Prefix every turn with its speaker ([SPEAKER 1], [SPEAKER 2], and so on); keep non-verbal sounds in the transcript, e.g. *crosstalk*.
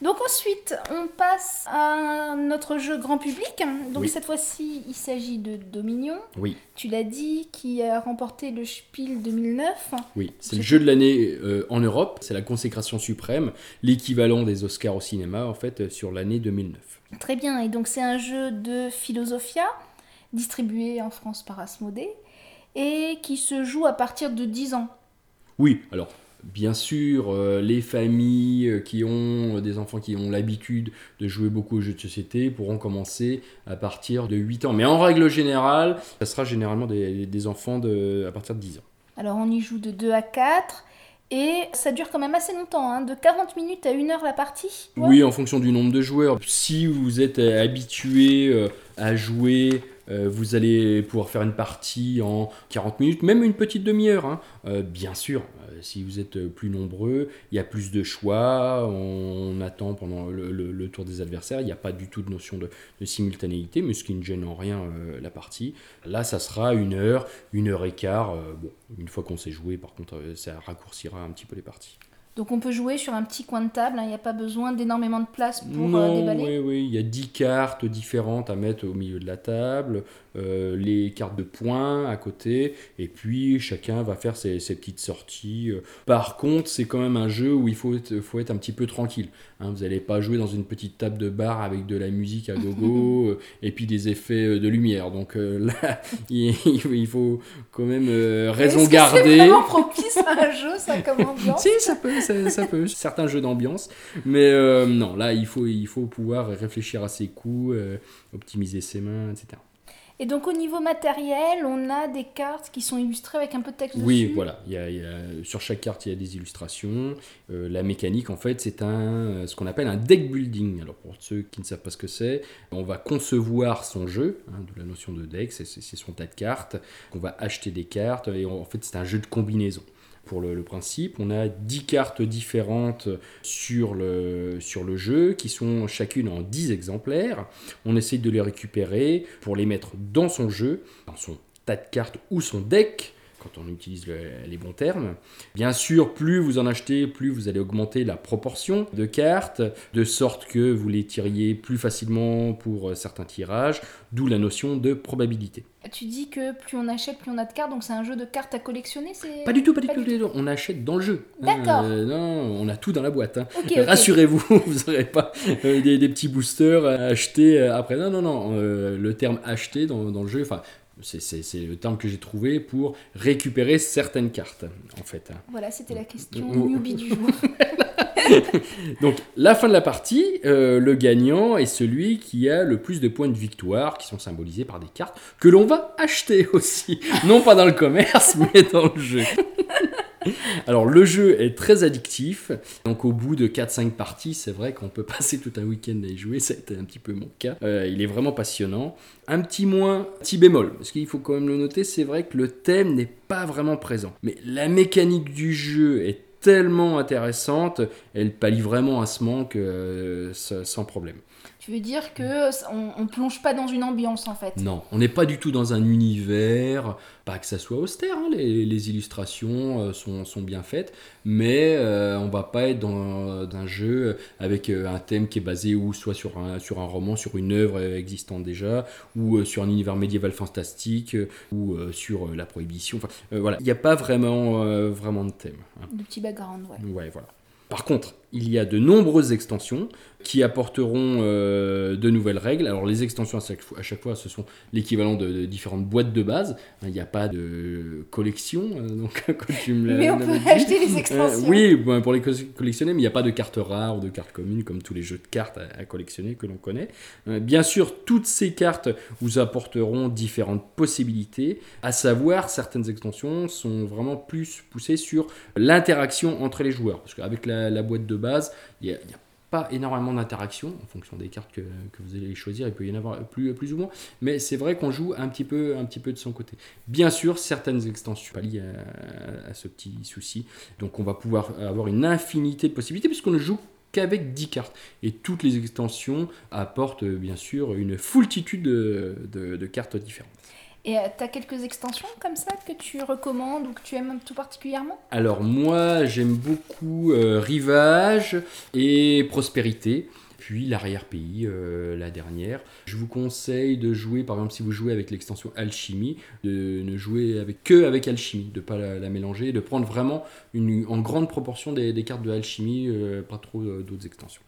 [SPEAKER 1] Donc ensuite, on passe à notre jeu grand public. Donc
[SPEAKER 2] Oui.
[SPEAKER 1] cette fois-ci, il s'agit de Dominion.
[SPEAKER 2] Oui,
[SPEAKER 1] Tu l'as dit, qui a remporté le Spiel 2009.
[SPEAKER 2] oui. C'est
[SPEAKER 1] C'est
[SPEAKER 2] le jeu de l'année euh, en Europe. C'est la consécration suprême, l'équivalent des Oscars au cinéma, en fait, euh, sur l'année 2009.
[SPEAKER 1] Très bien, et donc c'est un jeu de Philosophia, distribué en France par Asmodée, et qui se joue à partir de 10 ans.
[SPEAKER 2] Oui, alors bien sûr, euh, les familles euh, qui ont euh, des enfants qui ont l'habitude de jouer beaucoup aux jeux de société pourront commencer à partir de 8 ans. Mais en règle générale, ça sera généralement des, des enfants de, à partir de 10 ans.
[SPEAKER 1] Alors on y joue de 2 à 4, et ça dure quand même assez longtemps, hein, de 40 minutes à 1 heure la partie. Ouais.
[SPEAKER 2] Oui, en fonction du nombre de joueurs. Si vous êtes habitué à jouer, euh, vous allez pouvoir faire une partie en 40 minutes, même une petite demi-heure. hein. Euh, bien sûr, euh, si vous êtes plus nombreux, il y a plus de choix, on attend pendant le, tour des adversaires, il n'y a pas du tout de notion de, simultanéité, mais ce qui ne gêne en rien la partie. Là, ça sera une heure, une heure et quart. une fois qu'on sait jouer, par contre, ça raccourcira un petit peu les parties.
[SPEAKER 1] Donc on peut jouer sur un petit coin de table, hein, il n'y a pas besoin d'énormément de place pour euh,
[SPEAKER 2] non,
[SPEAKER 1] déballer.
[SPEAKER 2] oui, oui, il y a 10 cartes différentes à mettre au milieu de la table, euh, les cartes de points à côté, et puis chacun va faire ses, ses petites sorties. Euh, Par contre, c'est quand même un jeu où il faut être, faut être un petit peu tranquille. hein. vous n'allez pas jouer dans une petite table de bar avec de la musique à gogo *laughs* et puis des effets de lumière. Donc euh, *laughs* là, il, il faut quand même raison garder.
[SPEAKER 1] C'est vraiment propice à un jeu, ça, comme ambiance? *laughs*
[SPEAKER 2] Si, ça peut, ça, ça peut. *laughs* Certains jeux d'ambiance. Mais euh, non, là, il faut, il faut pouvoir réfléchir à ses coups, euh, optimiser ses mains, etc.
[SPEAKER 1] Et donc au niveau matériel, on a des cartes qui sont illustrées avec un peu de texte
[SPEAKER 2] Oui,
[SPEAKER 1] dessus.
[SPEAKER 2] voilà. Il y a- il y a- sur chaque carte, il y a des illustrations. Euh, la mécanique, en fait, c'est un, ce qu'on appelle un deck building. Alors, pour ceux qui ne savent pas ce que c'est, on va concevoir son jeu, hein, de la notion de deck, c'est son tas de cartes. On va acheter des cartes, et on- en fait, c'est un jeu de combinaison. Le, le principe, on a 10 cartes différentes sur le, sur le jeu, qui sont chacune en 10 exemplaires. On essaye de les récupérer pour les mettre dans son jeu, dans son tas de cartes ou son deck, quand on utilise le- les bons termes. Bien sûr, plus vous en achetez, plus vous allez augmenter la proportion de cartes, de sorte que vous les tiriez plus facilement pour euh, certains tirages, d'où la notion de probabilité.
[SPEAKER 1] Tu dis que plus on achète, plus on a de cartes, donc c'est un jeu de cartes à collectionner c'est...
[SPEAKER 2] Pas du tout, pas du tout, on achète dans le jeu.
[SPEAKER 1] D'accord.
[SPEAKER 2] Euh, non, on a tout dans la boîte. hein. Rassurez-vous, *laughs* vous n'aurez pas euh, des, des petits boosters à acheter après. Non, non, non. euh, le terme acheter dans, dans le jeu, enfin, c'est- le terme que j'ai trouvé pour récupérer certaines cartes, en fait. hein.
[SPEAKER 1] Voilà, c'était la question newbie du jour. *laughs* *laughs*
[SPEAKER 2] Donc, la fin de la partie, euh, le gagnant est celui qui a le plus de points de victoire, qui sont symbolisés par des cartes que l'on va acheter aussi. Non pas dans le commerce, *laughs* mais dans le jeu. *laughs* Alors, le jeu est très addictif. Donc, au bout de 4-5 parties, c'est vrai qu'on peut *laughs* passer tout un week-end à y jouer. Ça a été un petit peu mon cas. Euh, il est vraiment passionnant. Un petit moins, petit bémol, parce qu'il faut quand même le noter, c'est vrai que le thème n'est pas vraiment présent. Mais la mécanique du jeu est tellement intéressante, elle pallie vraiment à ce manque euh, sa- sans problème.
[SPEAKER 1] Tu veux dire que on, on plonge pas dans une ambiance en fait.
[SPEAKER 2] Non, on n'est pas du tout dans un univers, pas que ça soit austère, hein, les, les illustrations euh, sont, sont bien faites, mais euh, on va pas être dans, dans un jeu avec euh, un thème qui est basé ou soit sur un, sur un roman, sur une œuvre euh, existante déjà, ou euh, sur un univers médiéval fantastique, euh, ou euh, sur euh, la prohibition. Enfin, euh, voilà, il n'y a pas vraiment, euh, vraiment de thème. hein.
[SPEAKER 1] De petit background, ouais.
[SPEAKER 2] Ouais, voilà. Par contre, il y a de nombreuses extensions qui apporteront euh, de nouvelles règles. Alors les extensions à chaque fois, à chaque fois ce sont l'équivalent de, de différentes boîtes de base. Hein, Il n'y a pas de collection, euh, *laughs* donc quand tu me l'as-
[SPEAKER 1] Mais on peut
[SPEAKER 2] dit.
[SPEAKER 1] acheter les extensions.
[SPEAKER 2] Euh, oui, ben, pour les co- collectionner, mais il n'y a pas de cartes rares ou de cartes communes comme tous les jeux de cartes à, à collectionner que l'on connaît. Bien sûr, toutes ces cartes vous apporteront différentes possibilités, à savoir certaines extensions sont vraiment plus poussées sur l'interaction entre les joueurs. Parce qu'avec la, la boîte de base, il n'y a, il y a pas énormément d'interaction en fonction des cartes que, vous allez choisir. Il peut y en avoir plus, plus ou moins, mais c'est vrai qu'on joue un petit, peu, un petit peu de son côté. Bien sûr, certaines extensions pallient à, à ce petit souci. Donc on va pouvoir avoir une infinité de possibilités puisqu'on ne joue qu'avec 10 cartes. Et toutes les extensions apportent bien sûr une foultitude de, de- de cartes différentes.
[SPEAKER 1] Et tu as quelques extensions comme ça que tu recommandes ou que tu aimes tout particulièrement?
[SPEAKER 2] Alors moi j'aime beaucoup euh, Rivage et Prospérité. Puis l'arrière-pays, euh, la dernière. Je vous conseille de jouer, par exemple, si vous jouez avec l'extension Alchimie, de ne jouer avec, que avec Alchimie, de ne pas la, mélanger, de prendre vraiment une, en grande proportion des, cartes de Alchimie, pas trop d'autres extensions.